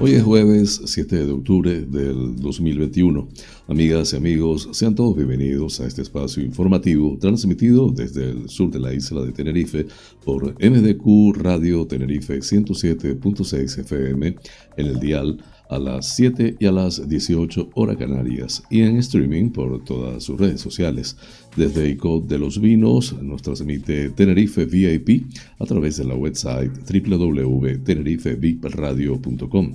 Hoy es jueves 7 de octubre del 2021. Amigas y amigos, sean todos bienvenidos a este espacio informativo transmitido desde el sur de la isla de Tenerife por MDQ Radio Tenerife 107.6 FM en el dial a las 7 y a las 18 horas canarias y en streaming por todas sus redes sociales. Desde ICO de los Vinos nos transmite Tenerife VIP a través de la website www.tenerifevipradio.com.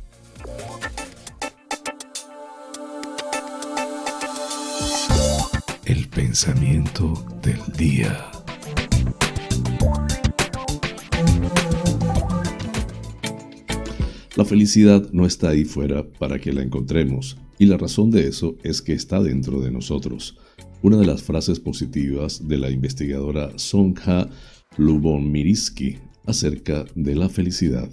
Pensamiento del día. La felicidad no está ahí fuera para que la encontremos, y la razón de eso es que está dentro de nosotros. Una de las frases positivas de la investigadora Sonja Lubomirsky acerca de la felicidad.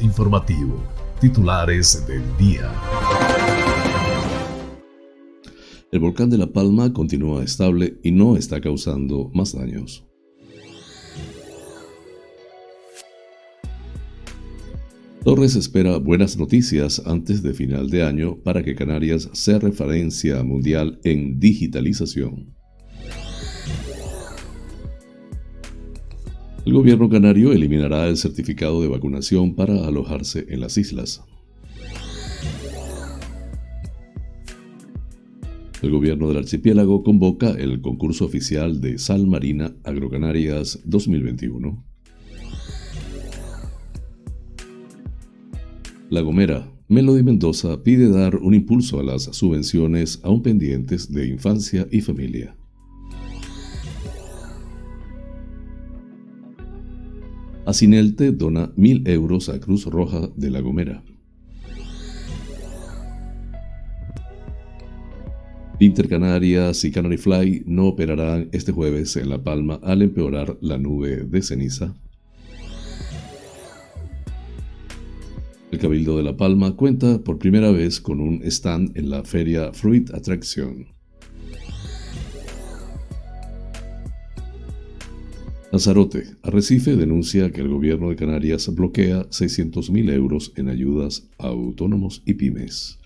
Informativo. Titulares del día. El volcán de La Palma continúa estable y no está causando más daños. Torres espera buenas noticias antes de final de año para que Canarias sea referencia mundial en digitalización. El gobierno canario eliminará el certificado de vacunación para alojarse en las islas. El gobierno del archipiélago convoca el concurso oficial de Sal Marina Agrocanarias 2021. La Gomera, Melody Mendoza pide dar un impulso a las subvenciones aún pendientes de infancia y familia. Asinelte dona mil euros a Cruz Roja de La Gomera. Intercanarias y Canary Fly no operarán este jueves en La Palma al empeorar la nube de ceniza. El Cabildo de La Palma cuenta por primera vez con un stand en la feria Fruit Attraction. Lanzarote, Arrecife denuncia que el gobierno de Canarias bloquea 600.000 euros en ayudas a autónomos y pymes.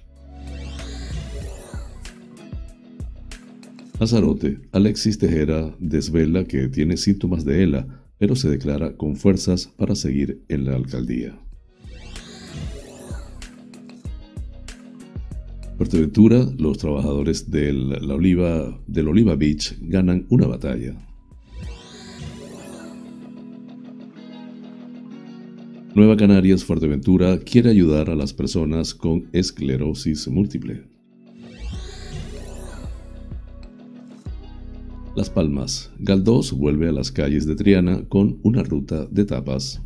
Lanzarote, Alexis Tejera desvela que tiene síntomas de ELA, pero se declara con fuerzas para seguir en la alcaldía. Fuerteventura, los trabajadores del, la Oliva, del Oliva Beach ganan una batalla. Nueva Canarias Fuerteventura quiere ayudar a las personas con esclerosis múltiple. Las Palmas. Galdós vuelve a las calles de Triana con una ruta de tapas.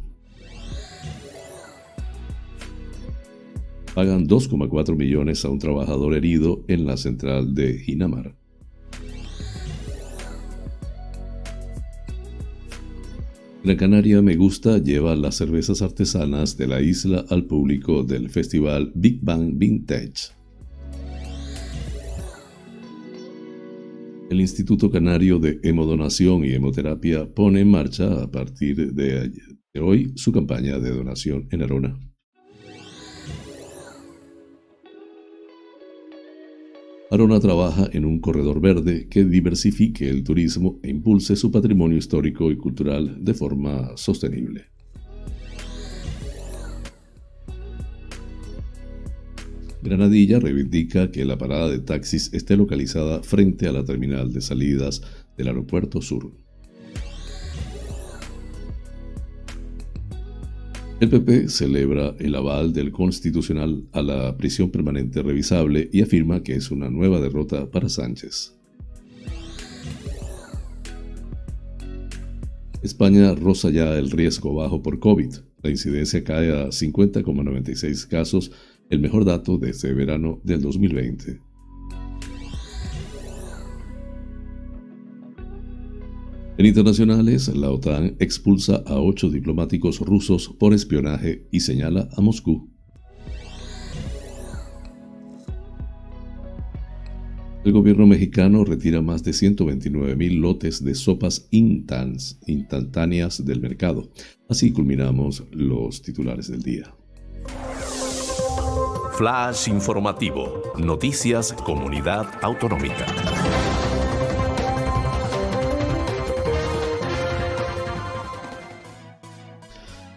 Pagan 2,4 millones a un trabajador herido en la central de Ginamar. La Canaria Me Gusta lleva las cervezas artesanas de la isla al público del festival Big Bang Vintage. El Instituto Canario de Hemodonación y Hemoterapia pone en marcha a partir de, hoy su campaña de donación en Arona. Arona trabaja en un corredor verde que diversifique el turismo e impulse su patrimonio histórico y cultural de forma sostenible. Granadilla reivindica que la parada de taxis esté localizada frente a la terminal de salidas del aeropuerto sur. El PP celebra el aval del Constitucional a la prisión permanente revisable y afirma que es una nueva derrota para Sánchez. España roza ya el riesgo bajo por COVID. La incidencia cae a 50,96 casos, el mejor dato desde verano del 2020. En internacionales, la OTAN expulsa a ocho diplomáticos rusos por espionaje y señala a Moscú. El gobierno mexicano retira más de 129 mil lotes de sopas instantáneas del mercado. Así culminamos los titulares del día. Flash informativo. Noticias Comunidad Autonómica.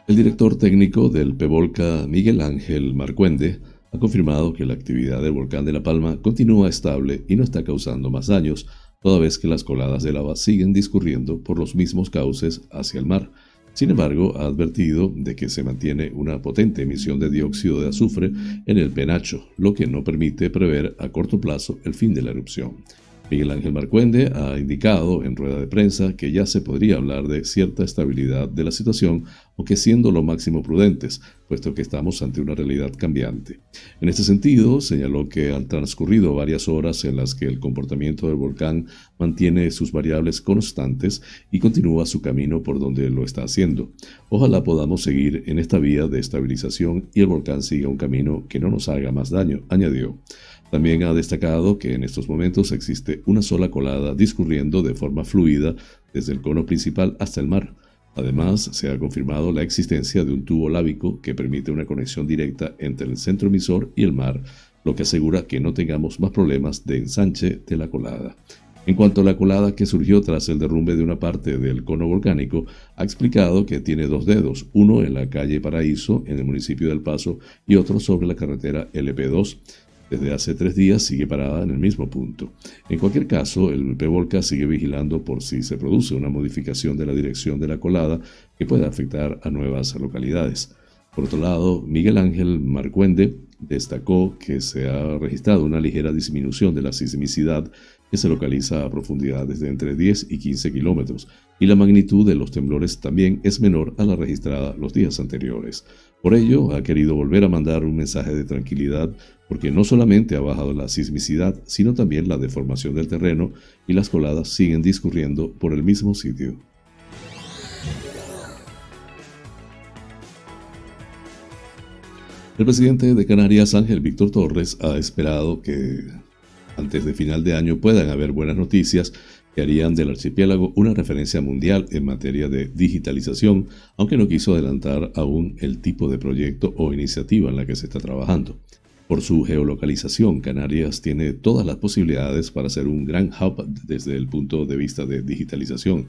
El director técnico del PEVOLCA, Miguel Ángel Marcuende, ha confirmado que la actividad del volcán de La Palma continúa estable y no está causando más daños, toda vez que las coladas de lava siguen discurriendo por los mismos cauces hacia el mar. Sin embargo, ha advertido de que se mantiene una potente emisión de dióxido de azufre en el penacho, lo que no permite prever a corto plazo el fin de la erupción. Miguel Ángel Marcuende ha indicado en rueda de prensa que ya se podría hablar de cierta estabilidad de la situación, aunque siendo lo máximo prudentes, puesto que estamos ante una realidad cambiante. En este sentido, señaló que han transcurrido varias horas en las que el comportamiento del volcán mantiene sus variables constantes y continúa su camino por donde lo está haciendo. Ojalá podamos seguir en esta vía de estabilización y el volcán siga un camino que no nos haga más daño, añadió. También ha destacado que en estos momentos existe una sola colada discurriendo de forma fluida desde el cono principal hasta el mar. Además, se ha confirmado la existencia de un tubo lábico que permite una conexión directa entre el centro emisor y el mar, lo que asegura que no tengamos más problemas de ensanche de la colada. En cuanto a la colada que surgió tras el derrumbe de una parte del cono volcánico, ha explicado que tiene dos dedos, uno en la calle Paraíso, en el municipio del Paso, y otro sobre la carretera LP2 desde hace tres días sigue parada en el mismo punto. En cualquier caso, el PEVOLCA sigue vigilando por si se produce una modificación de la dirección de la colada que pueda afectar a nuevas localidades. Por otro lado, Miguel Ángel Marcuende destacó que se ha registrado una ligera disminución de la sismicidad que se localiza a profundidades de entre 10 y 15 kilómetros, y la magnitud de los temblores también es menor a la registrada los días anteriores. Por ello, ha querido volver a mandar un mensaje de tranquilidad porque no solamente ha bajado la sismicidad, sino también la deformación del terreno y las coladas siguen discurriendo por el mismo sitio. El presidente de Canarias, Ángel Víctor Torres, ha esperado que antes de final de año puedan haber buenas noticias que harían del archipiélago una referencia mundial en materia de digitalización, aunque no quiso adelantar aún el tipo de proyecto o iniciativa en la que se está trabajando. Por su geolocalización, Canarias tiene todas las posibilidades para ser un gran hub desde el punto de vista de digitalización,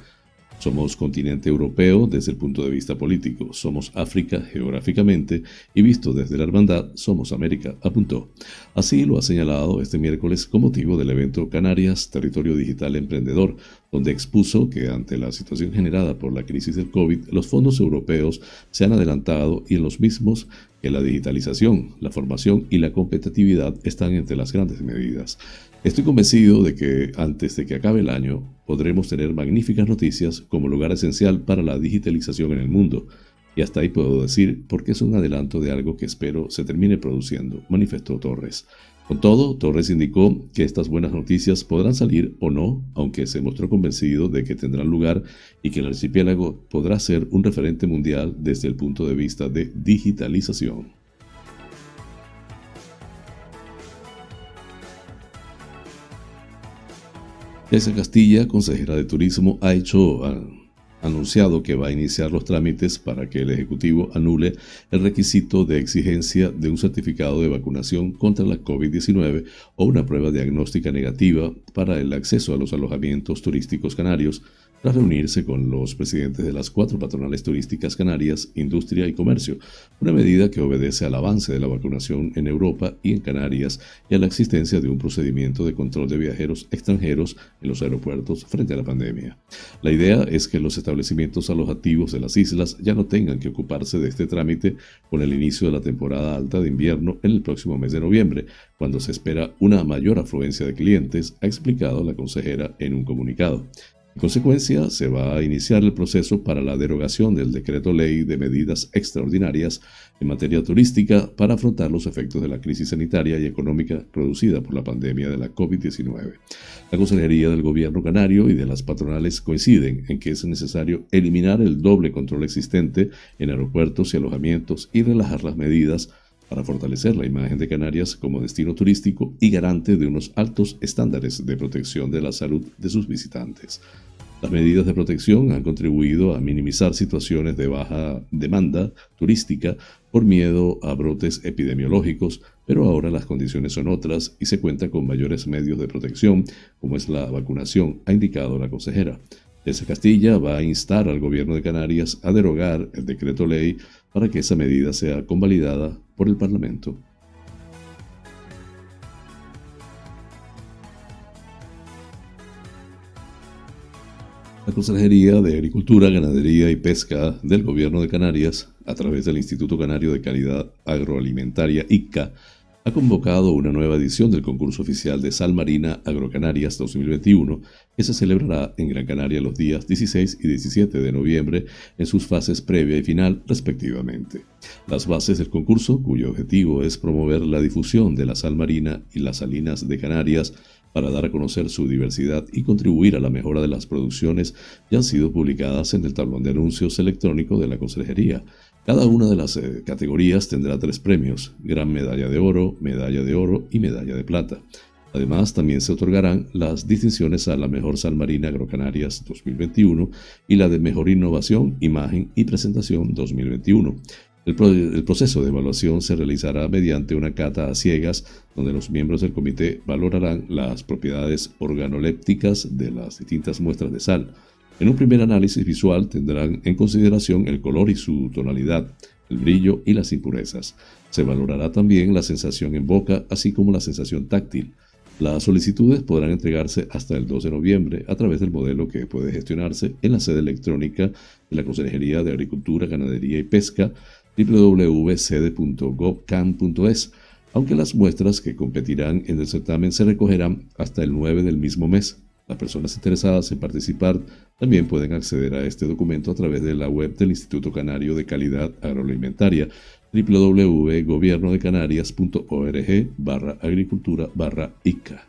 somos continente europeo desde el punto de vista político, somos África geográficamente y visto desde la hermandad somos América, apuntó. Así lo ha señalado este miércoles con motivo del evento Canarias Territorio Digital Emprendedor, donde expuso que ante la situación generada por la crisis del COVID, los fondos europeos se han adelantado y en los mismos que la digitalización, la formación y la competitividad están entre las grandes medidas. Estoy convencido de que antes de que acabe el año podremos tener magníficas noticias como lugar esencial para la digitalización en el mundo. Y hasta ahí puedo decir porque es un adelanto de algo que espero se termine produciendo, manifestó Torres. Con todo, Torres indicó que estas buenas noticias podrán salir o no, aunque se mostró convencido de que tendrán lugar y que el archipiélago podrá ser un referente mundial desde el punto de vista de digitalización. Esa Castilla, consejera de Turismo, ha hecho ha anunciado que va a iniciar los trámites para que el Ejecutivo anule el requisito de exigencia de un certificado de vacunación contra la COVID-19 o una prueba diagnóstica negativa para el acceso a los alojamientos turísticos canarios tras reunirse con los presidentes de las cuatro patronales turísticas canarias, Industria y Comercio, una medida que obedece al avance de la vacunación en Europa y en Canarias y a la existencia de un procedimiento de control de viajeros extranjeros en los aeropuertos frente a la pandemia. La idea es que los establecimientos alojativos de las islas ya no tengan que ocuparse de este trámite con el inicio de la temporada alta de invierno en el próximo mes de noviembre, cuando se espera una mayor afluencia de clientes, ha explicado la consejera en un comunicado. En consecuencia, se va a iniciar el proceso para la derogación del decreto ley de medidas extraordinarias en materia turística para afrontar los efectos de la crisis sanitaria y económica producida por la pandemia de la COVID-19. La Consejería del Gobierno Canario y de las patronales coinciden en que es necesario eliminar el doble control existente en aeropuertos y alojamientos y relajar las medidas para fortalecer la imagen de Canarias como destino turístico y garante de unos altos estándares de protección de la salud de sus visitantes. Las medidas de protección han contribuido a minimizar situaciones de baja demanda turística por miedo a brotes epidemiológicos, pero ahora las condiciones son otras y se cuenta con mayores medios de protección, como es la vacunación, ha indicado la consejera. Esa Castilla va a instar al gobierno de Canarias a derogar el decreto ley para que esa medida sea convalidada por el Parlamento. La Consejería de Agricultura, Ganadería y Pesca del Gobierno de Canarias, a través del Instituto Canario de Calidad Agroalimentaria ICA, ha convocado una nueva edición del concurso oficial de Sal Marina Agrocanarias 2021, que se celebrará en Gran Canaria los días 16 y 17 de noviembre en sus fases previa y final respectivamente. Las bases del concurso, cuyo objetivo es promover la difusión de la sal marina y las salinas de Canarias, para dar a conocer su diversidad y contribuir a la mejora de las producciones ya han sido publicadas en el tablón de anuncios electrónico de la Consejería. Cada una de las eh, categorías tendrá tres premios, gran medalla de oro, medalla de oro y medalla de plata. Además, también se otorgarán las distinciones a la Mejor Sal Marina Agrocanarias 2021 y la de Mejor Innovación, Imagen y Presentación 2021. El, proceso de evaluación se realizará mediante una cata a ciegas, donde los miembros del comité valorarán las propiedades organolépticas de las distintas muestras de sal. En un primer análisis visual tendrán en consideración el color y su tonalidad, el brillo y las impurezas. Se valorará también la sensación en boca, así como la sensación táctil. Las solicitudes podrán entregarse hasta el 2 de noviembre a través del modelo que puede gestionarse en la sede electrónica de la Consejería de Agricultura, Ganadería y Pesca www.cede.gov.can.es, aunque las muestras que competirán en el certamen se recogerán hasta el 9 del mismo mes. Las personas interesadas en participar también pueden acceder a este documento a través de la web del Instituto Canario de Calidad Agroalimentaria www.gobiernodecanarias.org barra agricultura barra ICA.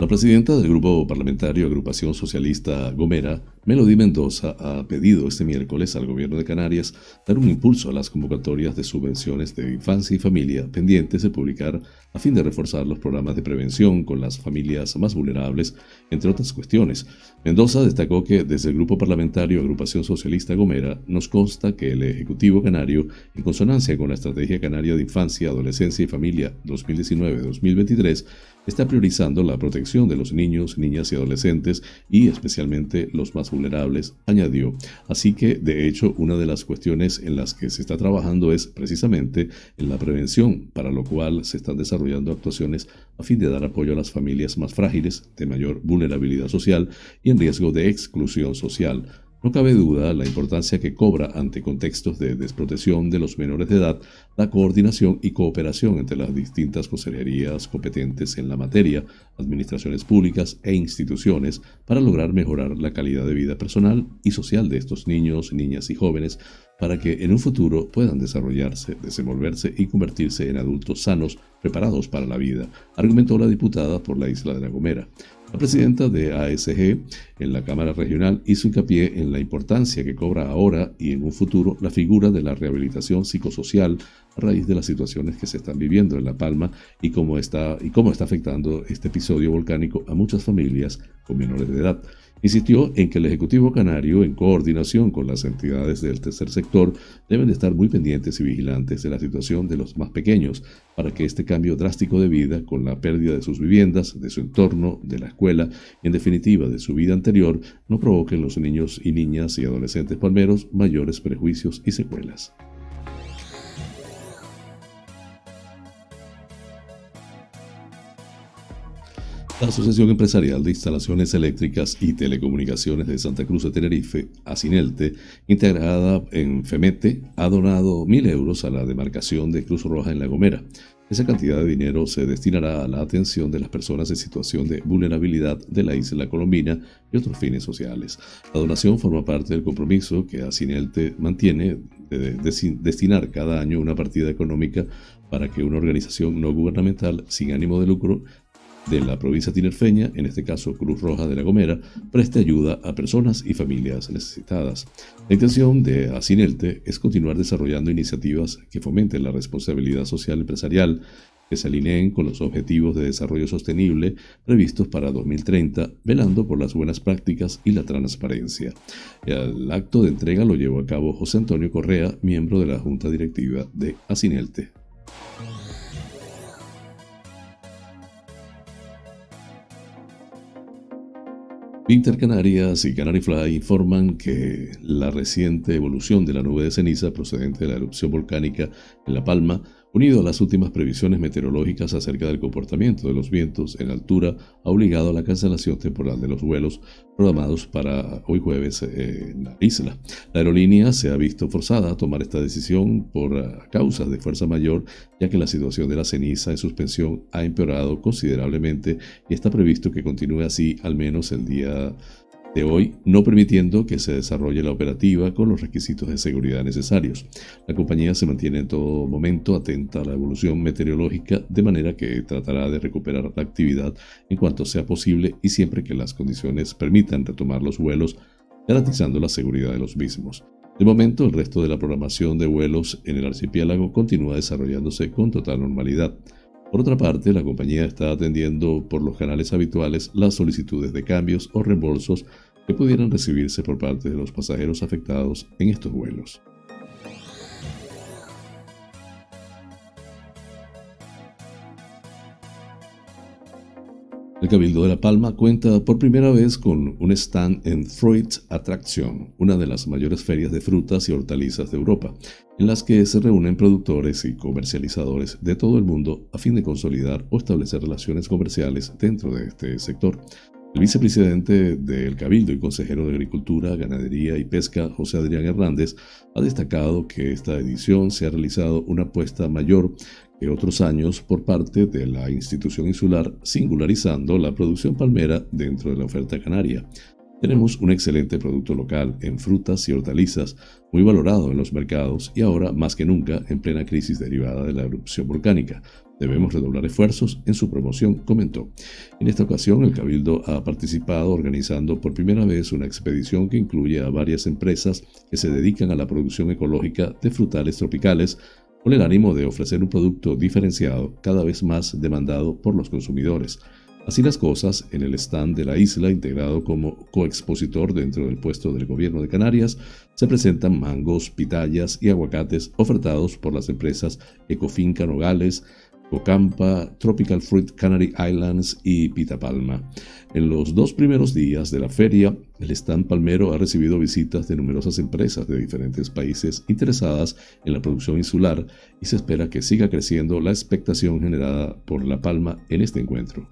La presidenta del Grupo Parlamentario Agrupación Socialista Gomera, Melody Mendoza, ha pedido este miércoles al Gobierno de Canarias dar un impulso a las convocatorias de subvenciones de infancia y familia pendientes de publicar a fin de reforzar los programas de prevención con las familias más vulnerables, entre otras cuestiones. Mendoza destacó que desde el Grupo Parlamentario Agrupación Socialista Gomera nos consta que el Ejecutivo Canario, en consonancia con la Estrategia Canaria de Infancia, Adolescencia y Familia 2019-2023, está priorizando la protección de los niños, niñas y adolescentes y especialmente los más vulnerables, añadió. Así que, de hecho, una de las cuestiones en las que se está trabajando es precisamente en la prevención, para lo cual se están desarrollando actuaciones a fin de dar apoyo a las familias más frágiles, de mayor vulnerabilidad social y en riesgo de exclusión social no cabe duda la importancia que cobra ante contextos de desprotección de los menores de edad la coordinación y cooperación entre las distintas consejerías competentes en la materia, administraciones públicas e instituciones para lograr mejorar la calidad de vida personal y social de estos niños, niñas y jóvenes para que en un futuro puedan desarrollarse, desenvolverse y convertirse en adultos sanos preparados para la vida, argumentó la diputada por la isla de La Gomera. La presidenta de ASG en la Cámara Regional hizo hincapié en la importancia que cobra ahora y en un futuro la figura de la rehabilitación psicosocial a raíz de las situaciones que se están viviendo en La Palma y cómo está, y cómo está afectando este episodio volcánico a muchas familias con menores de edad. Insistió en que el Ejecutivo Canario, en coordinación con las entidades del tercer sector, deben de estar muy pendientes y vigilantes de la situación de los más pequeños para que este cambio drástico de vida, con la pérdida de sus viviendas, de su entorno, de la escuela en definitiva de su vida anterior, no provoque en los niños y niñas y adolescentes palmeros mayores prejuicios y secuelas. La Asociación Empresarial de Instalaciones Eléctricas y Telecomunicaciones de Santa Cruz de Tenerife, ASINELTE, integrada en FEMETE, ha donado mil euros a la demarcación de Cruz Roja en La Gomera. Esa cantidad de dinero se destinará a la atención de las personas en situación de vulnerabilidad de la isla colombina y otros fines sociales. La donación forma parte del compromiso que ASINELTE mantiene de destinar cada año una partida económica para que una organización no gubernamental sin ánimo de lucro de la provincia tinerfeña, en este caso Cruz Roja de la Gomera, preste ayuda a personas y familias necesitadas. La intención de Asinelte es continuar desarrollando iniciativas que fomenten la responsabilidad social empresarial, que se alineen con los objetivos de desarrollo sostenible previstos para 2030, velando por las buenas prácticas y la transparencia. El acto de entrega lo llevó a cabo José Antonio Correa, miembro de la Junta Directiva de Asinelte. Winter Canarias y Canary Fly informan que la reciente evolución de la nube de ceniza procedente de la erupción volcánica en La Palma unido a las últimas previsiones meteorológicas acerca del comportamiento de los vientos en altura, ha obligado a la cancelación temporal de los vuelos programados para hoy jueves en la isla. La aerolínea se ha visto forzada a tomar esta decisión por causas de fuerza mayor, ya que la situación de la ceniza en suspensión ha empeorado considerablemente y está previsto que continúe así al menos el día de hoy, no permitiendo que se desarrolle la operativa con los requisitos de seguridad necesarios. La compañía se mantiene en todo momento atenta a la evolución meteorológica, de manera que tratará de recuperar la actividad en cuanto sea posible y siempre que las condiciones permitan retomar los vuelos, garantizando la seguridad de los mismos. De momento, el resto de la programación de vuelos en el archipiélago continúa desarrollándose con total normalidad. Por otra parte, la compañía está atendiendo por los canales habituales las solicitudes de cambios o reembolsos que pudieran recibirse por parte de los pasajeros afectados en estos vuelos. Cabildo de La Palma cuenta por primera vez con un stand en Fruit Attraction, una de las mayores ferias de frutas y hortalizas de Europa, en las que se reúnen productores y comercializadores de todo el mundo a fin de consolidar o establecer relaciones comerciales dentro de este sector. El vicepresidente del Cabildo y consejero de Agricultura, Ganadería y Pesca, José Adrián Hernández, ha destacado que esta edición se ha realizado una apuesta mayor que otros años por parte de la institución insular, singularizando la producción palmera dentro de la oferta canaria. Tenemos un excelente producto local en frutas y hortalizas, muy valorado en los mercados y ahora más que nunca en plena crisis derivada de la erupción volcánica. Debemos redoblar esfuerzos en su promoción, comentó. En esta ocasión, el Cabildo ha participado organizando por primera vez una expedición que incluye a varias empresas que se dedican a la producción ecológica de frutales tropicales, con el ánimo de ofrecer un producto diferenciado cada vez más demandado por los consumidores. Así las cosas, en el stand de la isla, integrado como coexpositor dentro del puesto del gobierno de Canarias, se presentan mangos, pitayas y aguacates ofertados por las empresas Ecofinca Nogales, Cocampa, Tropical Fruit Canary Islands y Pitapalma. En los dos primeros días de la feria, el stand palmero ha recibido visitas de numerosas empresas de diferentes países interesadas en la producción insular y se espera que siga creciendo la expectación generada por La Palma en este encuentro.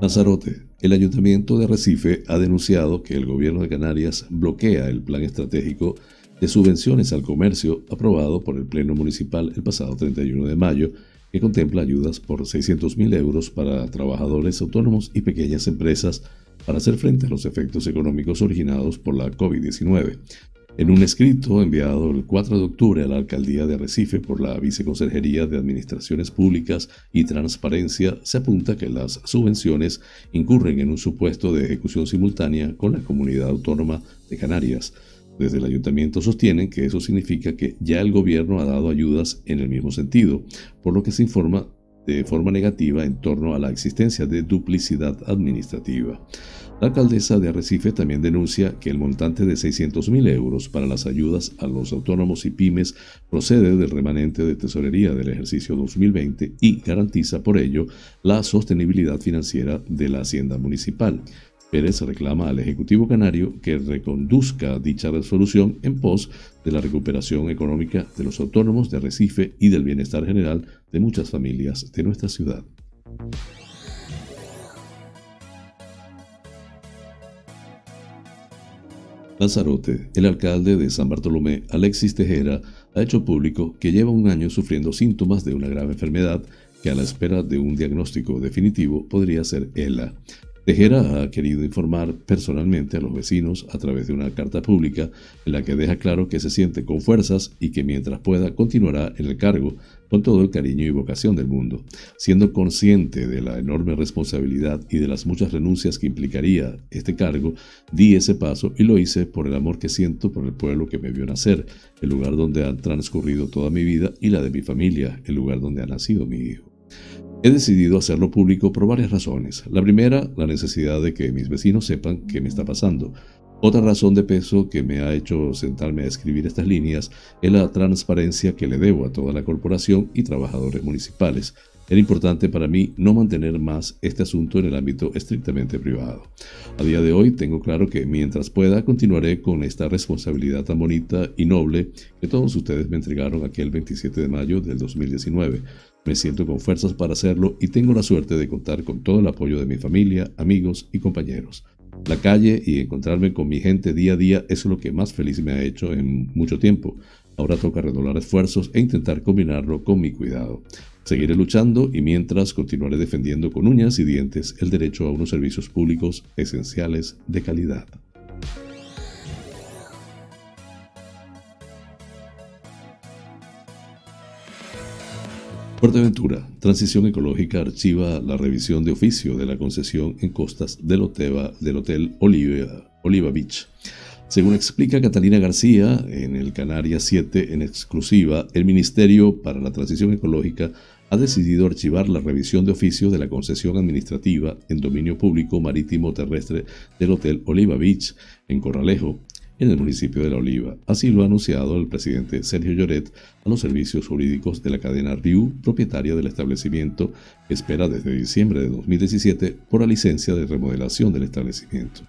Lanzarote. El ayuntamiento de Recife ha denunciado que el gobierno de Canarias bloquea el plan estratégico de subvenciones al comercio aprobado por el Pleno Municipal el pasado 31 de mayo, que contempla ayudas por 600.000 euros para trabajadores autónomos y pequeñas empresas para hacer frente a los efectos económicos originados por la COVID-19. En un escrito enviado el 4 de octubre a la alcaldía de Arrecife por la Viceconsejería de Administraciones Públicas y Transparencia, se apunta que las subvenciones incurren en un supuesto de ejecución simultánea con la comunidad autónoma de Canarias. Desde el ayuntamiento sostienen que eso significa que ya el gobierno ha dado ayudas en el mismo sentido, por lo que se informa de forma negativa en torno a la existencia de duplicidad administrativa. La alcaldesa de Arrecife también denuncia que el montante de 600.000 euros para las ayudas a los autónomos y pymes procede del remanente de tesorería del ejercicio 2020 y garantiza por ello la sostenibilidad financiera de la hacienda municipal. Pérez reclama al Ejecutivo Canario que reconduzca dicha resolución en pos de la recuperación económica de los autónomos de Arrecife y del bienestar general de muchas familias de nuestra ciudad. Lanzarote, el alcalde de San Bartolomé, Alexis Tejera, ha hecho público que lleva un año sufriendo síntomas de una grave enfermedad que a la espera de un diagnóstico definitivo podría ser ELA. Tejera ha querido informar personalmente a los vecinos a través de una carta pública en la que deja claro que se siente con fuerzas y que mientras pueda continuará en el cargo con todo el cariño y vocación del mundo, siendo consciente de la enorme responsabilidad y de las muchas renuncias que implicaría este cargo, di ese paso y lo hice por el amor que siento por el pueblo que me vio nacer, el lugar donde ha transcurrido toda mi vida y la de mi familia, el lugar donde ha nacido mi hijo. He decidido hacerlo público por varias razones. La primera, la necesidad de que mis vecinos sepan qué me está pasando. Otra razón de peso que me ha hecho sentarme a escribir estas líneas es la transparencia que le debo a toda la corporación y trabajadores municipales. Era importante para mí no mantener más este asunto en el ámbito estrictamente privado. A día de hoy tengo claro que mientras pueda continuaré con esta responsabilidad tan bonita y noble que todos ustedes me entregaron aquel 27 de mayo del 2019. Me siento con fuerzas para hacerlo y tengo la suerte de contar con todo el apoyo de mi familia, amigos y compañeros. La calle y encontrarme con mi gente día a día es lo que más feliz me ha hecho en mucho tiempo. Ahora toca redoblar esfuerzos e intentar combinarlo con mi cuidado. Seguiré luchando y mientras continuaré defendiendo con uñas y dientes el derecho a unos servicios públicos esenciales de calidad. Fuerteventura, Transición Ecológica archiva la revisión de oficio de la concesión en costas del, del Hotel Oliva, Oliva Beach. Según explica Catalina García en el Canarias 7 en exclusiva, el Ministerio para la Transición Ecológica ha decidido archivar la revisión de oficio de la concesión administrativa en dominio público marítimo terrestre del Hotel Oliva Beach en Corralejo, en el municipio de La Oliva. Así lo ha anunciado el presidente Sergio Lloret a los servicios jurídicos de la cadena RIU, propietaria del establecimiento, que espera desde diciembre de 2017 por la licencia de remodelación del establecimiento.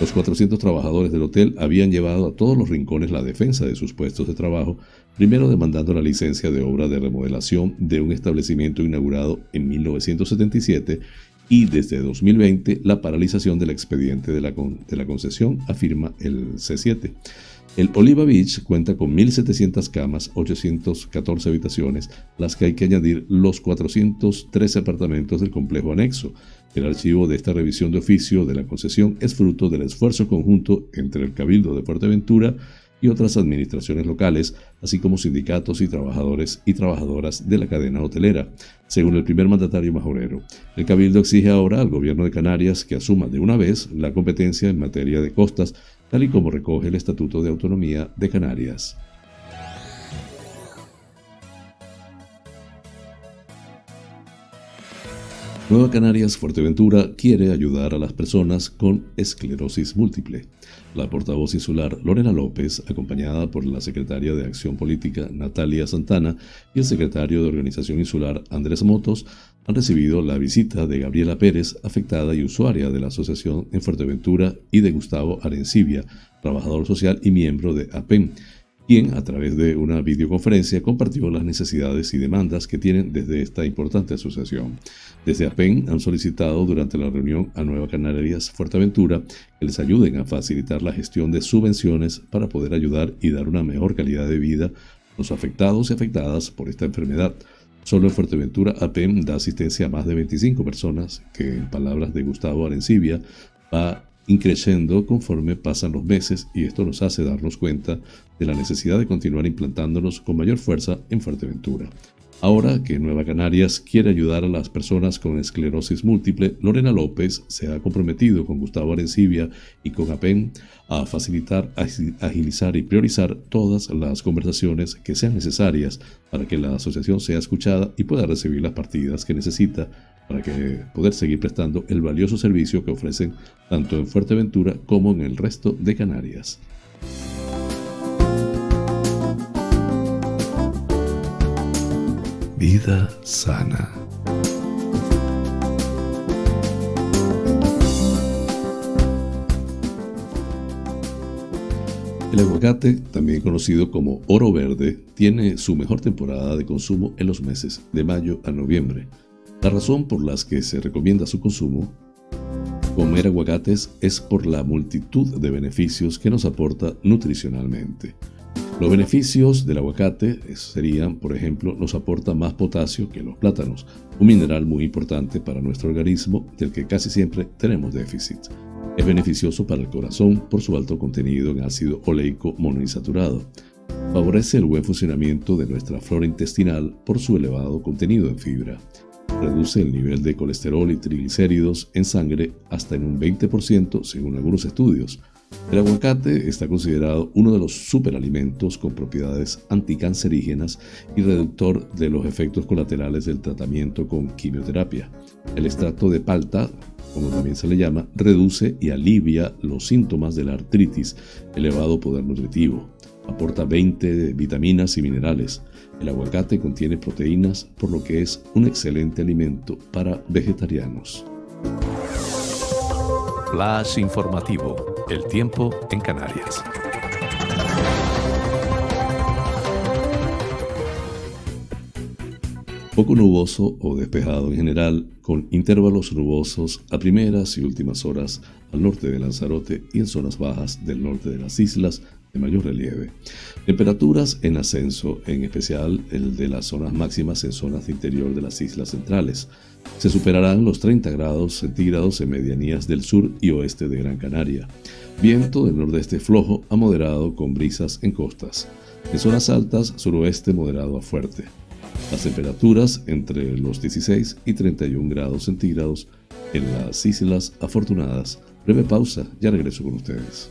Los 400 trabajadores del hotel habían llevado a todos los rincones la defensa de sus puestos de trabajo, primero demandando la licencia de obra de remodelación de un establecimiento inaugurado en 1977 y desde 2020 la paralización del expediente de la, de la concesión, afirma el C7. El Oliva Beach cuenta con 1.700 camas, 814 habitaciones, las que hay que añadir los 413 apartamentos del complejo anexo. El archivo de esta revisión de oficio de la concesión es fruto del esfuerzo conjunto entre el Cabildo de Fuerteventura y otras administraciones locales, así como sindicatos y trabajadores y trabajadoras de la cadena hotelera, según el primer mandatario majorero. El Cabildo exige ahora al gobierno de Canarias que asuma de una vez la competencia en materia de costas, tal y como recoge el Estatuto de Autonomía de Canarias. Nueva Canarias Fuerteventura quiere ayudar a las personas con esclerosis múltiple. La portavoz insular Lorena López, acompañada por la secretaria de Acción Política Natalia Santana y el secretario de Organización Insular Andrés Motos, han recibido la visita de Gabriela Pérez, afectada y usuaria de la asociación en Fuerteventura, y de Gustavo Arencibia, trabajador social y miembro de APEN quien a través de una videoconferencia compartió las necesidades y demandas que tienen desde esta importante asociación. Desde APEN han solicitado durante la reunión a Nueva Canarias Fuerteventura que les ayuden a facilitar la gestión de subvenciones para poder ayudar y dar una mejor calidad de vida a los afectados y afectadas por esta enfermedad. Solo en Fuerteventura, APEN da asistencia a más de 25 personas, que en palabras de Gustavo Arencibia, va increciendo conforme pasan los meses y esto nos hace darnos cuenta de la necesidad de continuar implantándonos con mayor fuerza en Fuerteventura. Ahora que Nueva Canarias quiere ayudar a las personas con esclerosis múltiple, Lorena López se ha comprometido con Gustavo Arencibia y con APEN a facilitar, agilizar y priorizar todas las conversaciones que sean necesarias para que la asociación sea escuchada y pueda recibir las partidas que necesita para que poder seguir prestando el valioso servicio que ofrecen tanto en Fuerteventura como en el resto de Canarias. Vida sana. El aguacate, también conocido como oro verde, tiene su mejor temporada de consumo en los meses de mayo a noviembre. La razón por la que se recomienda su consumo comer aguacates es por la multitud de beneficios que nos aporta nutricionalmente. Los beneficios del aguacate serían, por ejemplo, nos aporta más potasio que los plátanos, un mineral muy importante para nuestro organismo del que casi siempre tenemos déficit. Es beneficioso para el corazón por su alto contenido en ácido oleico monoinsaturado. Favorece el buen funcionamiento de nuestra flora intestinal por su elevado contenido en fibra. Reduce el nivel de colesterol y triglicéridos en sangre hasta en un 20% según algunos estudios el aguacate está considerado uno de los superalimentos con propiedades anticancerígenas y reductor de los efectos colaterales del tratamiento con quimioterapia. El extracto de palta, como también se le llama, reduce y alivia los síntomas de la artritis, elevado poder nutritivo. Aporta 20 vitaminas y minerales. El aguacate contiene proteínas, por lo que es un excelente alimento para vegetarianos. Flash informativo el tiempo en Canarias. Poco nuboso o despejado en general, con intervalos nubosos a primeras y últimas horas al norte de Lanzarote y en zonas bajas del norte de las islas de mayor relieve. Temperaturas en ascenso, en especial el de las zonas máximas en zonas de interior de las islas centrales. Se superarán los 30 grados centígrados en medianías del sur y oeste de Gran Canaria. Viento del nordeste flojo a moderado con brisas en costas. En zonas altas, suroeste moderado a fuerte. Las temperaturas entre los 16 y 31 grados centígrados en las islas afortunadas. Breve pausa, ya regreso con ustedes.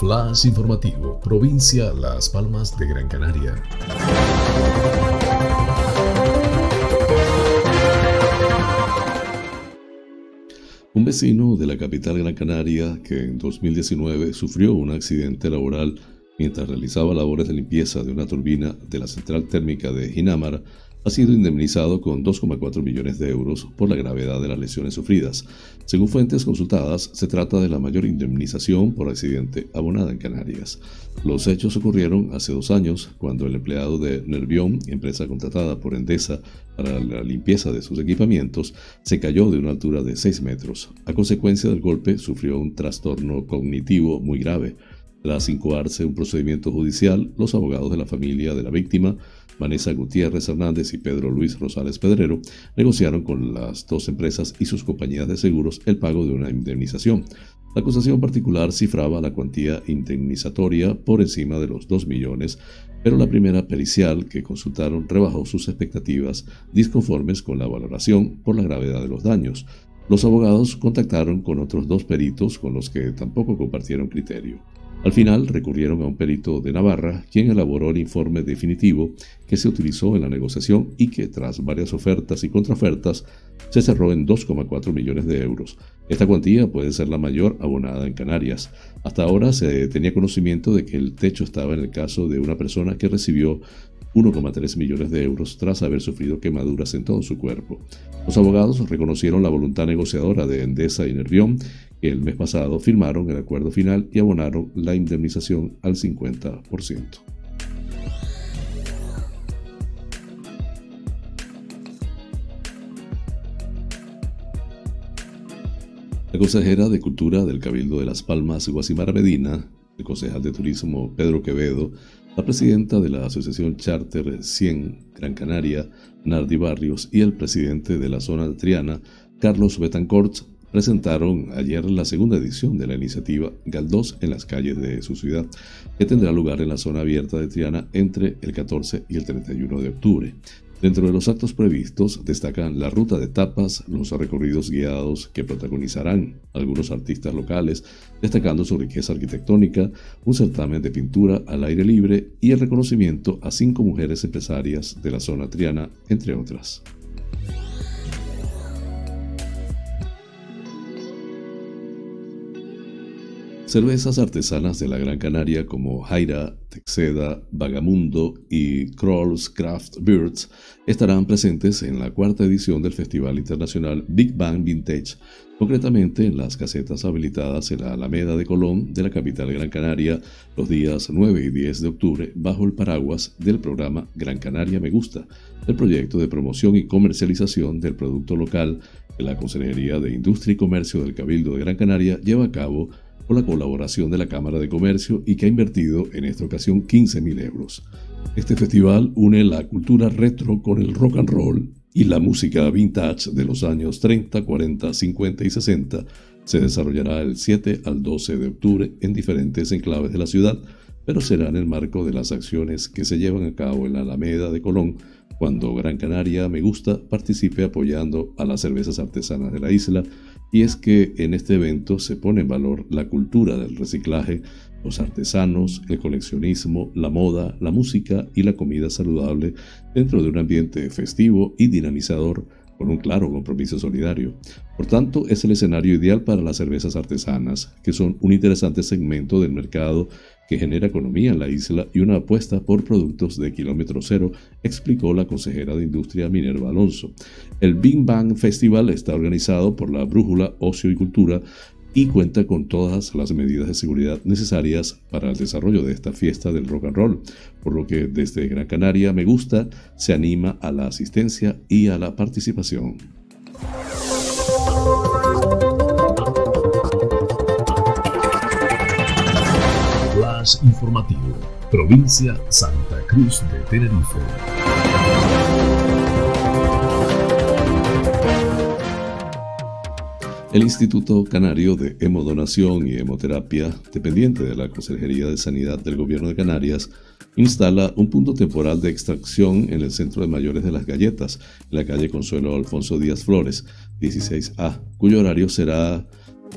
Flash informativo, provincia Las Palmas de Gran Canaria. Un vecino de la capital Gran Canaria que en 2019 sufrió un accidente laboral mientras realizaba labores de limpieza de una turbina de la central térmica de Ginamar ha sido indemnizado con 2,4 millones de euros por la gravedad de las lesiones sufridas. Según fuentes consultadas, se trata de la mayor indemnización por accidente abonada en Canarias. Los hechos ocurrieron hace dos años, cuando el empleado de Nervión, empresa contratada por Endesa para la limpieza de sus equipamientos, se cayó de una altura de 6 metros. A consecuencia del golpe, sufrió un trastorno cognitivo muy grave. Tras incoarse un procedimiento judicial, los abogados de la familia de la víctima Vanessa Gutiérrez Hernández y Pedro Luis Rosales Pedrero negociaron con las dos empresas y sus compañías de seguros el pago de una indemnización. La acusación particular cifraba la cuantía indemnizatoria por encima de los 2 millones, pero la primera pericial que consultaron rebajó sus expectativas disconformes con la valoración por la gravedad de los daños. Los abogados contactaron con otros dos peritos con los que tampoco compartieron criterio. Al final recurrieron a un perito de Navarra, quien elaboró el informe definitivo que se utilizó en la negociación y que, tras varias ofertas y contraofertas, se cerró en 2,4 millones de euros. Esta cuantía puede ser la mayor abonada en Canarias. Hasta ahora se tenía conocimiento de que el techo estaba en el caso de una persona que recibió 1,3 millones de euros tras haber sufrido quemaduras en todo su cuerpo. Los abogados reconocieron la voluntad negociadora de Endesa y Nervión el mes pasado firmaron el acuerdo final y abonaron la indemnización al 50%. La consejera de Cultura del Cabildo de Las Palmas, Guasimara Medina, el concejal de Turismo Pedro Quevedo, la presidenta de la Asociación Charter 100 Gran Canaria, Nardi Barrios, y el presidente de la zona Triana, Carlos Betancourt, presentaron ayer la segunda edición de la iniciativa Galdós en las calles de su ciudad, que tendrá lugar en la zona abierta de Triana entre el 14 y el 31 de octubre. Dentro de los actos previstos destacan la ruta de tapas, los recorridos guiados que protagonizarán algunos artistas locales, destacando su riqueza arquitectónica, un certamen de pintura al aire libre y el reconocimiento a cinco mujeres empresarias de la zona triana, entre otras. Cervezas artesanas de la Gran Canaria como Jaira, Texeda, Vagamundo y Krolls Craft Birds estarán presentes en la cuarta edición del Festival Internacional Big Bang Vintage, concretamente en las casetas habilitadas en la Alameda de Colón de la capital Gran Canaria los días 9 y 10 de octubre bajo el paraguas del programa Gran Canaria Me Gusta, el proyecto de promoción y comercialización del producto local que la Consejería de Industria y Comercio del Cabildo de Gran Canaria lleva a cabo con la colaboración de la Cámara de Comercio y que ha invertido en esta ocasión 15.000 euros. Este festival une la cultura retro con el rock and roll y la música vintage de los años 30, 40, 50 y 60. Se desarrollará el 7 al 12 de octubre en diferentes enclaves de la ciudad, pero será en el marco de las acciones que se llevan a cabo en la Alameda de Colón cuando Gran Canaria Me Gusta participe apoyando a las cervezas artesanas de la isla y es que en este evento se pone en valor la cultura del reciclaje, los artesanos, el coleccionismo, la moda, la música y la comida saludable dentro de un ambiente festivo y dinamizador con un claro compromiso solidario. Por tanto, es el escenario ideal para las cervezas artesanas, que son un interesante segmento del mercado que genera economía en la isla y una apuesta por productos de kilómetro cero, explicó la consejera de Industria Minerva Alonso. El Big Bang Festival está organizado por la Brújula Ocio y Cultura y cuenta con todas las medidas de seguridad necesarias para el desarrollo de esta fiesta del rock and roll, por lo que desde Gran Canaria me gusta, se anima a la asistencia y a la participación. Provincia Santa Cruz de Tenerife. El Instituto Canario de Hemodonación y Hemoterapia, dependiente de la Consejería de Sanidad del Gobierno de Canarias, instala un punto temporal de extracción en el centro de mayores de las galletas, en la calle Consuelo Alfonso Díaz Flores, 16A, cuyo horario será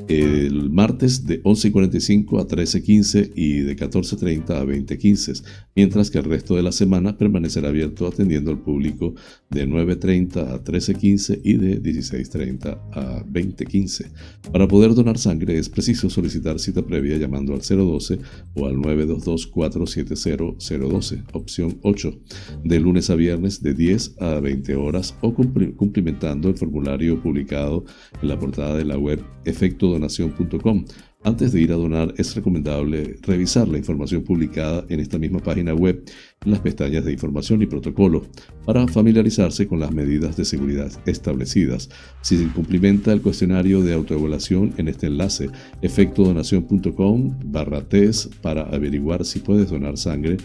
el martes de 11.45 a 13.15 y de 14.30 a 20.15, mientras que el resto de la semana permanecerá abierto atendiendo al público de 9.30 a 13.15 y de 16.30 a 20.15. Para poder donar sangre es preciso solicitar cita previa llamando al 012 o al 922-470-012, opción 8, de lunes a viernes de 10 a 20 horas o cumplimentando el formulario publicado en la portada de la web Efecto donación.com. Antes de ir a donar es recomendable revisar la información publicada en esta misma página web en las pestañas de información y protocolo para familiarizarse con las medidas de seguridad establecidas. Si se cumplimenta el cuestionario de autoevaluación en este enlace efectodonación.com barra test para averiguar si puedes donar sangre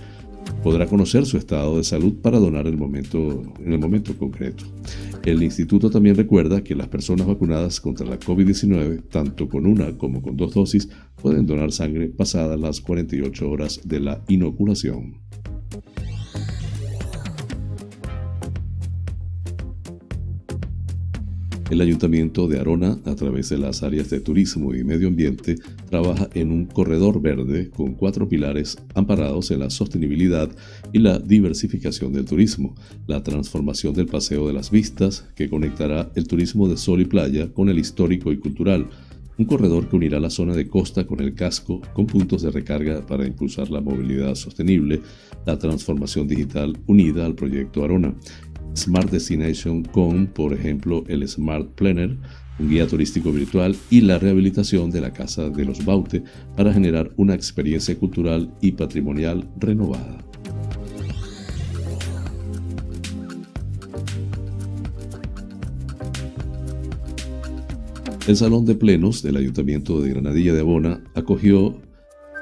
podrá conocer su estado de salud para donar en el momento concreto. El instituto también recuerda que las personas vacunadas contra la COVID-19, tanto con una como con dos dosis, pueden donar sangre pasadas las 48 horas de la inoculación. El Ayuntamiento de Arona, a través de las áreas de turismo y medio ambiente, trabaja en un corredor verde con cuatro pilares amparados en la sostenibilidad y la diversificación del turismo, la transformación del Paseo de las Vistas, que conectará el turismo de sol y playa con el histórico y cultural, un corredor que unirá la zona de costa con el casco, con puntos de recarga para impulsar la movilidad sostenible, la transformación digital unida al proyecto Arona, Smart Destination con, por ejemplo, el Smart Planner, un guía turístico virtual y la rehabilitación de la Casa de los Baute para generar una experiencia cultural y patrimonial renovada. El Salón de Plenos del Ayuntamiento de Granadilla de Abona acogió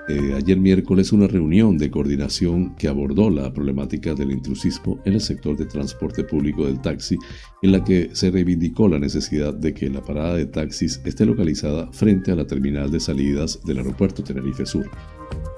eh, ayer miércoles una reunión de coordinación que abordó la problemática del intrusismo en el sector de transporte público del taxi, en la que se reivindicó la necesidad de que la parada de taxis esté localizada frente a la terminal de salidas del aeropuerto Tenerife Sur.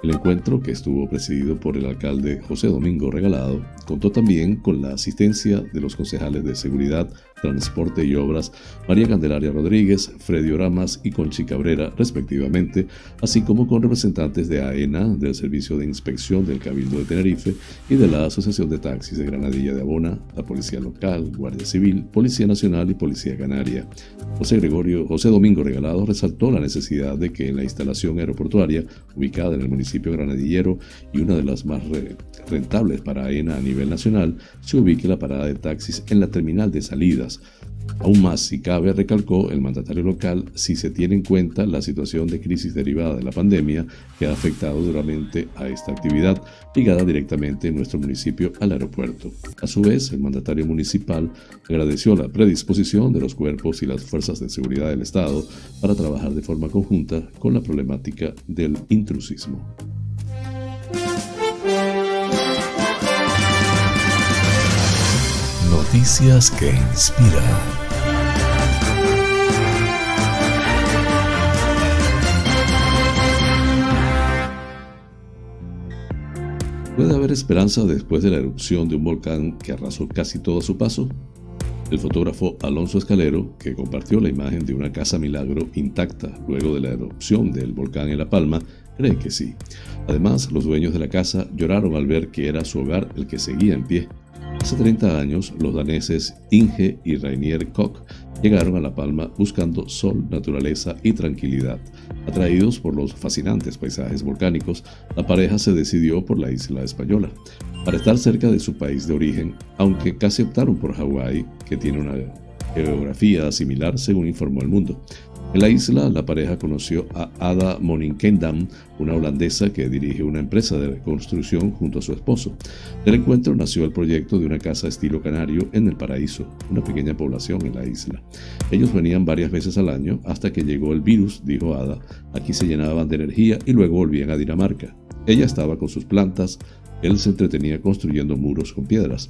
El encuentro, que estuvo presidido por el alcalde José Domingo Regalado, contó también con la asistencia de los concejales de Seguridad, Transporte y Obras, María Candelaria Rodríguez, Freddy Oramas y Conchi Cabrera, respectivamente, así como con representantes de AENA, del Servicio de Inspección del Cabildo de Tenerife y de la Asociación de Taxis de Granadilla de Abona, la Policía Local, Guardia Civil, Policía Nacional y Policía Canaria. José Gregorio, José Domingo Regalado resaltó la necesidad de que en la instalación aeroportuaria, ubicada en el municipio granadillero y una de las más rentables para AENA a nivel nacional, se ubique la parada de taxis en la terminal de salidas. Aún más, si cabe, recalcó el mandatario local, si se tiene en cuenta la situación de crisis derivada de la pandemia que ha afectado duramente a esta actividad, ligada directamente en nuestro municipio al aeropuerto. A su vez, el mandatario municipal agradeció la predisposición de los cuerpos y las fuerzas de seguridad del Estado para trabajar de forma conjunta con la problemática del intrusismo. Noticias que inspiran. ¿Puede haber esperanza después de la erupción de un volcán que arrasó casi todo a su paso? El fotógrafo Alonso Escalero, que compartió la imagen de una casa milagro intacta luego de la erupción del volcán en La Palma, cree que sí. Además, los dueños de la casa lloraron al ver que era su hogar el que seguía en pie. Hace 30 años, los daneses Inge y Rainier Koch llegaron a La Palma buscando sol, naturaleza y tranquilidad. Atraídos por los fascinantes paisajes volcánicos, la pareja se decidió por la isla española, para estar cerca de su país de origen, aunque casi optaron por Hawái, que tiene una geografía similar según informó el mundo. En la isla, la pareja conoció a Ada Moninkendam, una holandesa que dirige una empresa de reconstrucción junto a su esposo. Del encuentro nació el proyecto de una casa estilo canario en el paraíso, una pequeña población en la isla. Ellos venían varias veces al año hasta que llegó el virus, dijo Ada. Aquí se llenaban de energía y luego volvían a Dinamarca. Ella estaba con sus plantas, él se entretenía construyendo muros con piedras.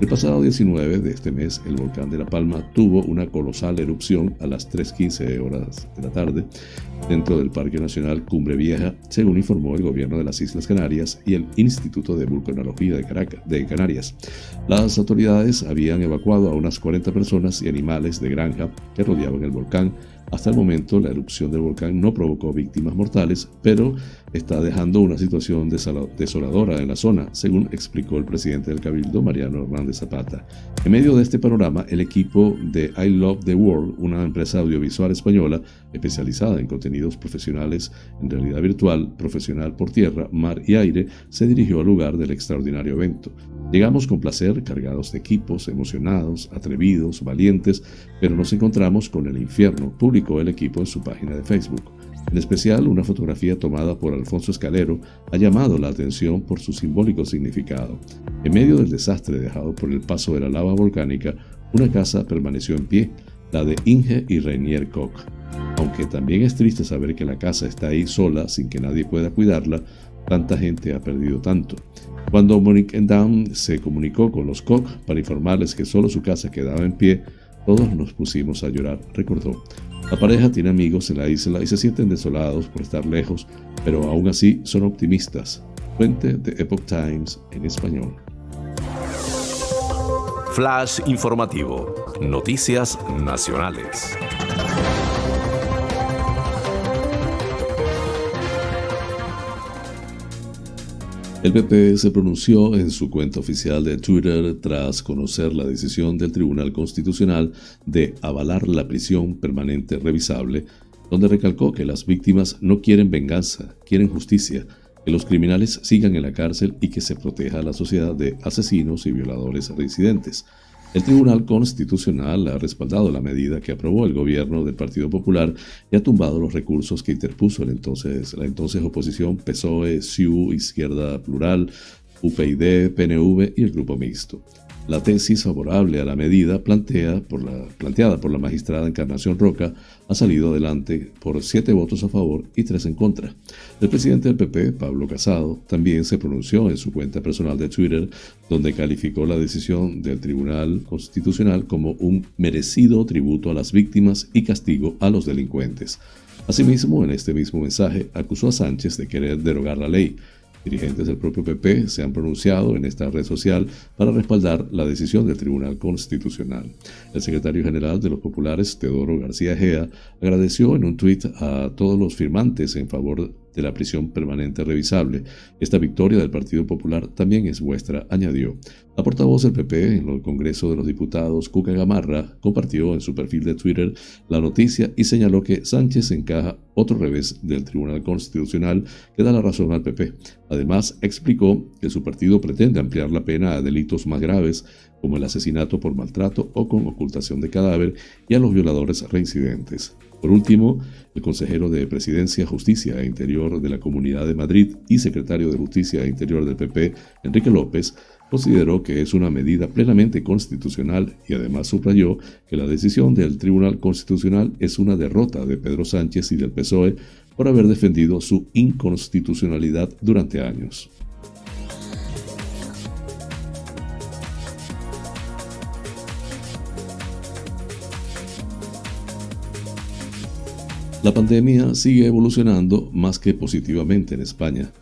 El pasado 19 de este mes, el volcán de La Palma tuvo una colosal erupción a las 3.15 horas de la tarde dentro del Parque Nacional Cumbre Vieja, según informó el gobierno de las Islas Canarias y el Instituto de Vulcanología de, de Canarias. Las autoridades habían evacuado a unas 40 personas y animales de granja que rodeaban el volcán hasta el momento, la erupción del volcán no provocó víctimas mortales, pero está dejando una situación desoladora en la zona, según explicó el presidente del Cabildo, Mariano Hernández Zapata. En medio de este panorama, el equipo de I Love the World, una empresa audiovisual española especializada en contenidos profesionales en realidad virtual, profesional por tierra, mar y aire, se dirigió al lugar del extraordinario evento. Llegamos con placer, cargados de equipos, emocionados, atrevidos, valientes, pero nos encontramos con el infierno, publicó el equipo en su página de Facebook. En especial, una fotografía tomada por Alfonso Escalero ha llamado la atención por su simbólico significado. En medio del desastre dejado por el paso de la lava volcánica, una casa permaneció en pie, la de Inge y Reinier Koch. Aunque también es triste saber que la casa está ahí sola sin que nadie pueda cuidarla, tanta gente ha perdido tanto. Cuando Monique Down se comunicó con los Koch para informarles que solo su casa quedaba en pie, todos nos pusimos a llorar, recordó. La pareja tiene amigos en la isla y se sienten desolados por estar lejos, pero aún así son optimistas. Fuente de Epoch Times en español. Flash informativo. Noticias nacionales. El PP se pronunció en su cuenta oficial de Twitter tras conocer la decisión del Tribunal Constitucional de avalar la prisión permanente revisable, donde recalcó que las víctimas no quieren venganza, quieren justicia, que los criminales sigan en la cárcel y que se proteja a la sociedad de asesinos y violadores reincidentes. El Tribunal Constitucional ha respaldado la medida que aprobó el gobierno del Partido Popular y ha tumbado los recursos que interpuso la entonces oposición PSOE, SIU, Izquierda Plural, UPyD, PNV y el Grupo Mixto. La tesis favorable a la medida planteada por la, planteada por la magistrada Encarnación Roca ha salido adelante por siete votos a favor y tres en contra. El presidente del PP, Pablo Casado, también se pronunció en su cuenta personal de Twitter, donde calificó la decisión del Tribunal Constitucional como un merecido tributo a las víctimas y castigo a los delincuentes. Asimismo, en este mismo mensaje, acusó a Sánchez de querer derogar la ley, Dirigentes del propio PP se han pronunciado en esta red social para respaldar la decisión del Tribunal Constitucional. El secretario general de los populares, Teodoro García Ejea, agradeció en un tuit a todos los firmantes en favor de la prisión permanente revisable. Esta victoria del Partido Popular también es vuestra, añadió. La portavoz del PP en el Congreso de los Diputados, Cuca Gamarra, compartió en su perfil de Twitter la noticia y señaló que Sánchez encaja otro revés del Tribunal Constitucional que da la razón al PP. Además, explicó que su partido pretende ampliar la pena a delitos más graves como el asesinato por maltrato o con ocultación de cadáver y a los violadores reincidentes. Por último, el consejero de Presidencia, Justicia e Interior de la Comunidad de Madrid y secretario de Justicia e Interior del PP, Enrique López, consideró que es una medida plenamente constitucional y además subrayó que la decisión del Tribunal Constitucional es una derrota de Pedro Sánchez y del PSOE por haber defendido su inconstitucionalidad durante años. La pandemia sigue evolucionando más que positivamente en España,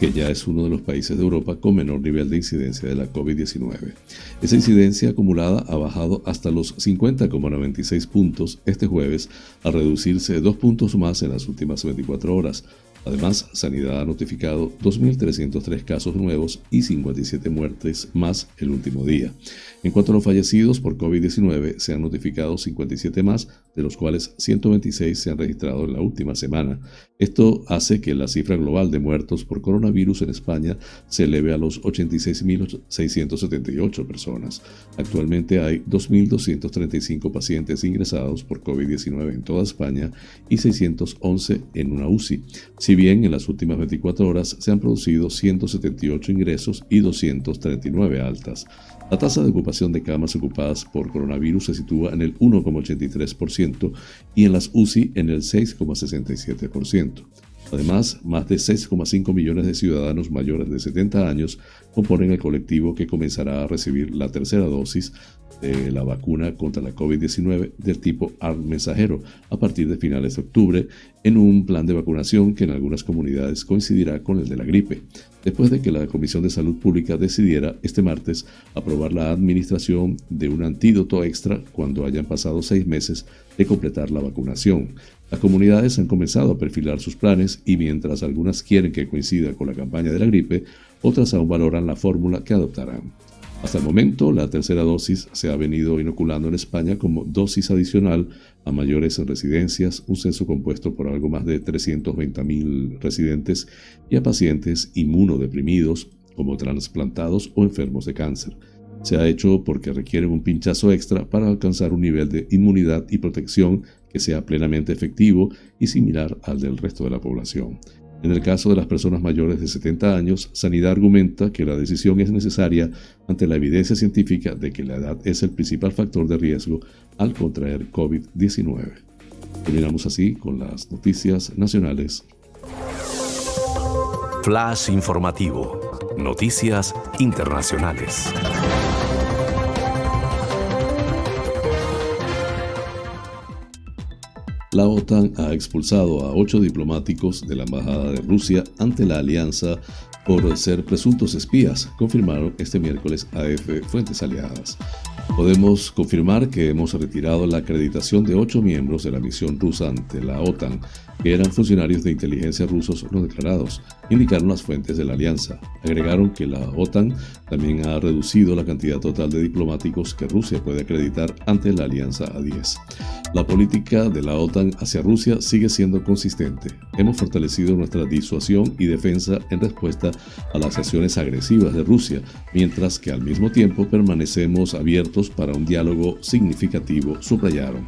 que ya es uno de los países de Europa con menor nivel de incidencia de la COVID-19. Esa incidencia acumulada ha bajado hasta los 50,96 puntos este jueves, a reducirse dos puntos más en las últimas 24 horas, Además, Sanidad ha notificado 2.303 casos nuevos y 57 muertes más el último día. En cuanto a los fallecidos por COVID-19, se han notificado 57 más, de los cuales 126 se han registrado en la última semana. Esto hace que la cifra global de muertos por coronavirus en España se eleve a los 86.678 personas. Actualmente hay 2.235 pacientes ingresados por COVID-19 en toda España y 611 en una UCI. Si bien en las últimas 24 horas se han producido 178 ingresos y 239 altas. La tasa de ocupación de camas ocupadas por coronavirus se sitúa en el 1,83% y en las UCI en el 6,67%. Además, más de 6,5 millones de ciudadanos mayores de 70 años componen el colectivo que comenzará a recibir la tercera dosis la vacuna contra la COVID-19 del tipo ARN mensajero a partir de finales de octubre en un plan de vacunación que en algunas comunidades coincidirá con el de la gripe, después de que la Comisión de Salud Pública decidiera este martes aprobar la administración de un antídoto extra cuando hayan pasado seis meses de completar la vacunación. Las comunidades han comenzado a perfilar sus planes y mientras algunas quieren que coincida con la campaña de la gripe, otras aún valoran la fórmula que adoptarán. Hasta el momento, la tercera dosis se ha venido inoculando en España como dosis adicional a mayores en residencias, un censo compuesto por algo más de 320.000 residentes y a pacientes inmunodeprimidos como trasplantados o enfermos de cáncer. Se ha hecho porque requieren un pinchazo extra para alcanzar un nivel de inmunidad y protección que sea plenamente efectivo y similar al del resto de la población. En el caso de las personas mayores de 70 años, Sanidad argumenta que la decisión es necesaria ante la evidencia científica de que la edad es el principal factor de riesgo al contraer COVID-19. Terminamos así con las noticias nacionales. Flash informativo. Noticias internacionales. La OTAN ha expulsado a ocho diplomáticos de la Embajada de Rusia ante la alianza por ser presuntos espías, confirmaron este miércoles AF fuentes aliadas. Podemos confirmar que hemos retirado la acreditación de ocho miembros de la misión rusa ante la OTAN, que eran funcionarios de inteligencia rusos no declarados, indicaron las fuentes de la alianza. Agregaron que la OTAN también ha reducido la cantidad total de diplomáticos que Rusia puede acreditar ante la alianza a 10. La política de la OTAN hacia Rusia sigue siendo consistente. Hemos fortalecido nuestra disuasión y defensa en respuesta a las acciones agresivas de Rusia, mientras que al mismo tiempo permanecemos abiertos para un diálogo significativo, subrayaron.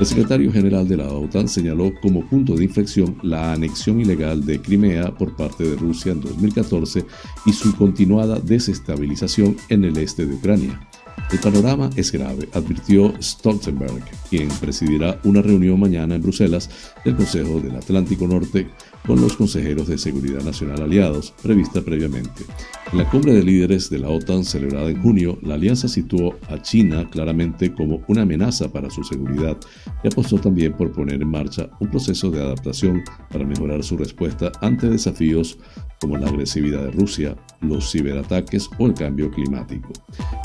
El secretario general de la OTAN señaló como punto de inflexión la anexión ilegal de Crimea por parte de Rusia en 2014 y su continuada desestabilización en el este de Ucrania. El panorama es grave, advirtió Stoltenberg, quien presidirá una reunión mañana en Bruselas del Consejo del Atlántico Norte con los consejeros de seguridad nacional aliados, prevista previamente. En la cumbre de líderes de la OTAN celebrada en junio, la alianza situó a China claramente como una amenaza para su seguridad y apostó también por poner en marcha un proceso de adaptación para mejorar su respuesta ante desafíos como la agresividad de Rusia, los ciberataques o el cambio climático.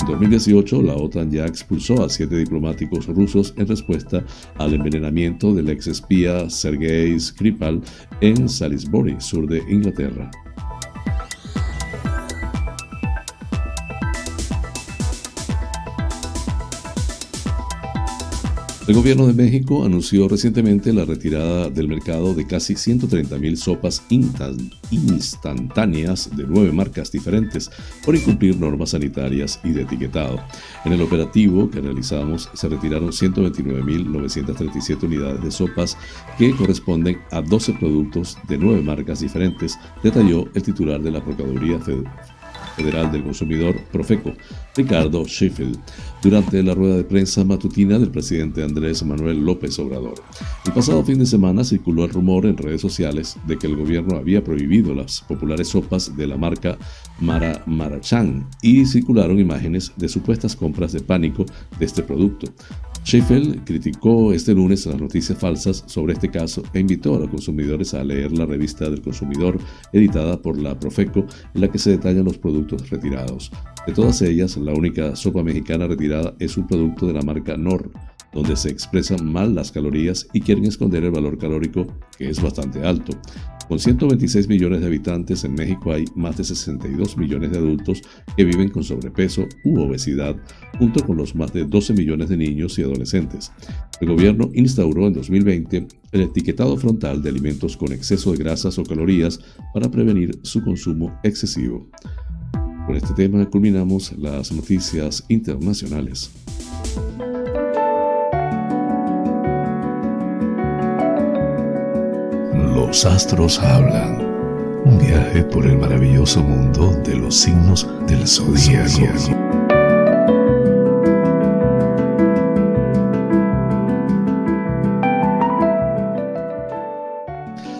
En 2018, la OTAN ya expulsó a siete diplomáticos rusos en respuesta al envenenamiento del ex espía Sergei Skripal en Salisbury, sur de Inglaterra. El gobierno de México anunció recientemente la retirada del mercado de casi 130.000 sopas instantáneas de nueve marcas diferentes por incumplir normas sanitarias y de etiquetado. En el operativo que realizamos se retiraron 129.937 unidades de sopas que corresponden a 12 productos de nueve marcas diferentes, detalló el titular de la Procuraduría Federal del Consumidor, Profeco, Ricardo Sheffield, durante la rueda de prensa matutina del presidente Andrés Manuel López Obrador. El pasado fin de semana circuló el rumor en redes sociales de que el gobierno había prohibido las populares sopas de la marca Mara Marachán y circularon imágenes de supuestas compras de pánico de este producto. Sheffield criticó este lunes las noticias falsas sobre este caso e invitó a los consumidores a leer la revista del consumidor editada por la Profeco en la que se detallan los productos retirados. De todas ellas, la única sopa mexicana retirada es un producto de la marca Nor, donde se expresan mal las calorías y quieren esconder el valor calórico, que es bastante alto. Con 126 millones de habitantes en México hay más de 62 millones de adultos que viven con sobrepeso u obesidad, junto con los más de 12 millones de niños y adolescentes. El gobierno instauró en 2020 el etiquetado frontal de alimentos con exceso de grasas o calorías para prevenir su consumo excesivo. Con este tema culminamos las noticias internacionales. Los astros hablan. Un viaje por el maravilloso mundo de los signos del zodiaco.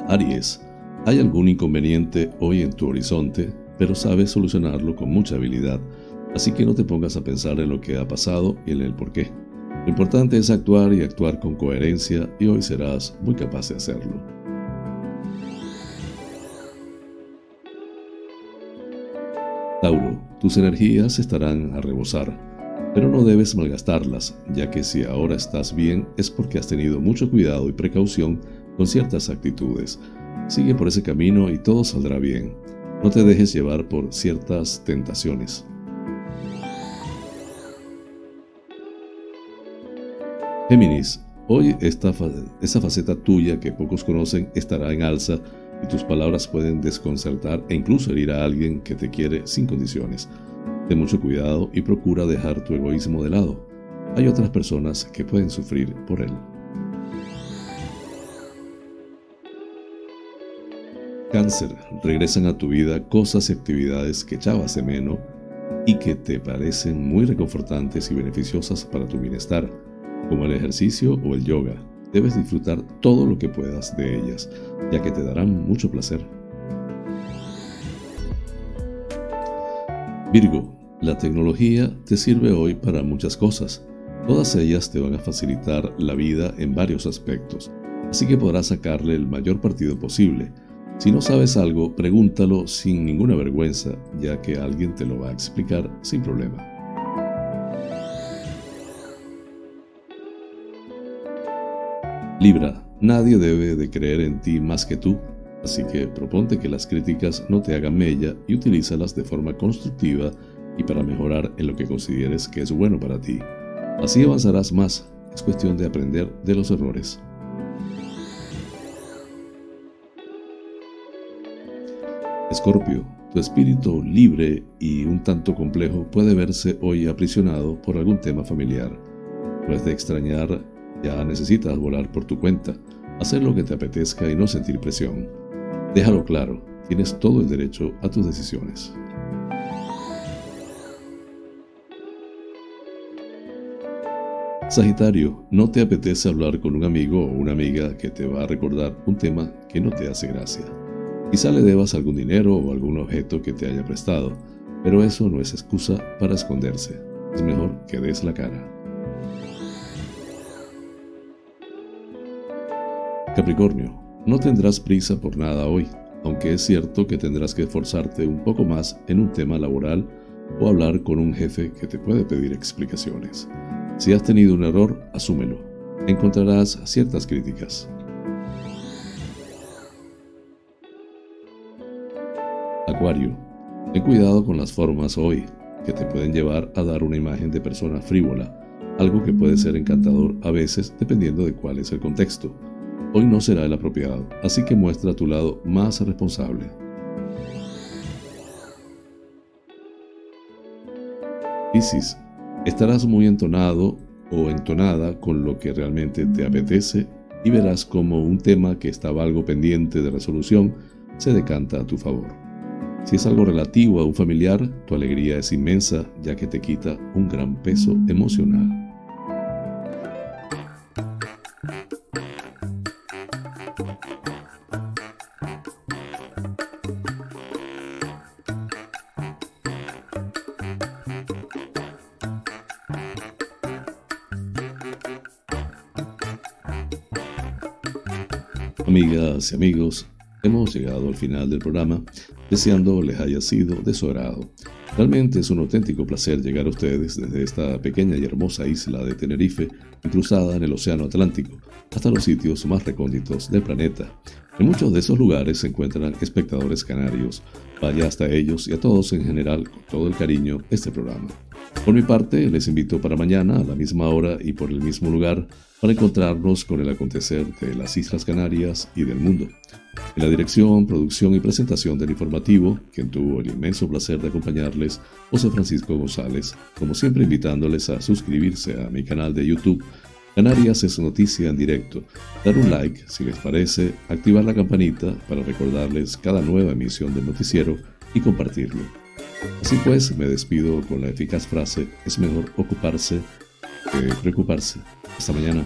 Aries Hay algún inconveniente hoy en tu horizonte, pero sabes solucionarlo con mucha habilidad, así que no te pongas a pensar en lo que ha pasado y en el por qué. Lo importante es actuar y actuar con coherencia y hoy serás muy capaz de hacerlo. Tauro, tus energías estarán a rebosar, pero no debes malgastarlas, ya que si ahora estás bien es porque has tenido mucho cuidado y precaución con ciertas actitudes. Sigue por ese camino y todo saldrá bien. No te dejes llevar por ciertas tentaciones. Géminis, hoy esta, esa faceta tuya que pocos conocen estará en alza y tus palabras pueden desconcertar e incluso herir a alguien que te quiere sin condiciones. Ten mucho cuidado y procura dejar tu egoísmo de lado. Hay otras personas que pueden sufrir por él. Cáncer, regresan a tu vida cosas y actividades que echabas de menos y que te parecen muy reconfortantes y beneficiosas para tu bienestar como el ejercicio o el yoga. Debes disfrutar todo lo que puedas de ellas, ya que te darán mucho placer. Virgo, la tecnología te sirve hoy para muchas cosas. Todas ellas te van a facilitar la vida en varios aspectos, así que podrás sacarle el mayor partido posible. Si no sabes algo, pregúntalo sin ninguna vergüenza, ya que alguien te lo va a explicar sin problema. Libra, nadie debe de creer en ti más que tú, así que proponte que las críticas no te hagan mella y utilízalas de forma constructiva y para mejorar en lo que consideres que es bueno para ti. Así avanzarás más, es cuestión de aprender de los errores. Escorpio, tu espíritu libre y un tanto complejo puede verse hoy aprisionado por algún tema familiar. Puedes de extrañar ya necesitas volar por tu cuenta, hacer lo que te apetezca y no sentir presión. Déjalo claro, tienes todo el derecho a tus decisiones. Sagitario, no te apetece hablar con un amigo o una amiga que te va a recordar un tema que no te hace gracia. Quizá le debas algún dinero o algún objeto que te haya prestado, pero eso no es excusa para esconderse. Es mejor que des la cara. Capricornio, no tendrás prisa por nada hoy, aunque es cierto que tendrás que esforzarte un poco más en un tema laboral o hablar con un jefe que te puede pedir explicaciones. Si has tenido un error, asúmelo. Encontrarás ciertas críticas. Acuario, ten cuidado con las formas hoy, que te pueden llevar a dar una imagen de persona frívola, algo que puede ser encantador a veces dependiendo de cuál es el contexto hoy no será el apropiado, así que muestra tu lado más responsable. Piscis, estarás muy entonado o entonada con lo que realmente te apetece y verás como un tema que estaba algo pendiente de resolución se decanta a tu favor. Si es algo relativo a un familiar, tu alegría es inmensa ya que te quita un gran peso emocional. Amigas y amigos, hemos llegado al final del programa, deseando les haya sido de su agrado. Realmente es un auténtico placer llegar a ustedes desde esta pequeña y hermosa isla de Tenerife, cruzada en el Océano Atlántico, hasta los sitios más recónditos del planeta. En muchos de esos lugares se encuentran espectadores canarios. Vaya hasta ellos y a todos en general con todo el cariño este programa. Por mi parte, les invito para mañana a la misma hora y por el mismo lugar para encontrarnos con el acontecer de las Islas Canarias y del mundo. En la dirección, producción y presentación del informativo, quien tuvo el inmenso placer de acompañarles, José Francisco González, como siempre invitándoles a suscribirse a mi canal de YouTube Canarias es noticia en directo. Dar un like si les parece, activar la campanita para recordarles cada nueva emisión del noticiero y compartirlo. Así pues, me despido con la eficaz frase, es mejor ocuparse que preocuparse. Hasta mañana.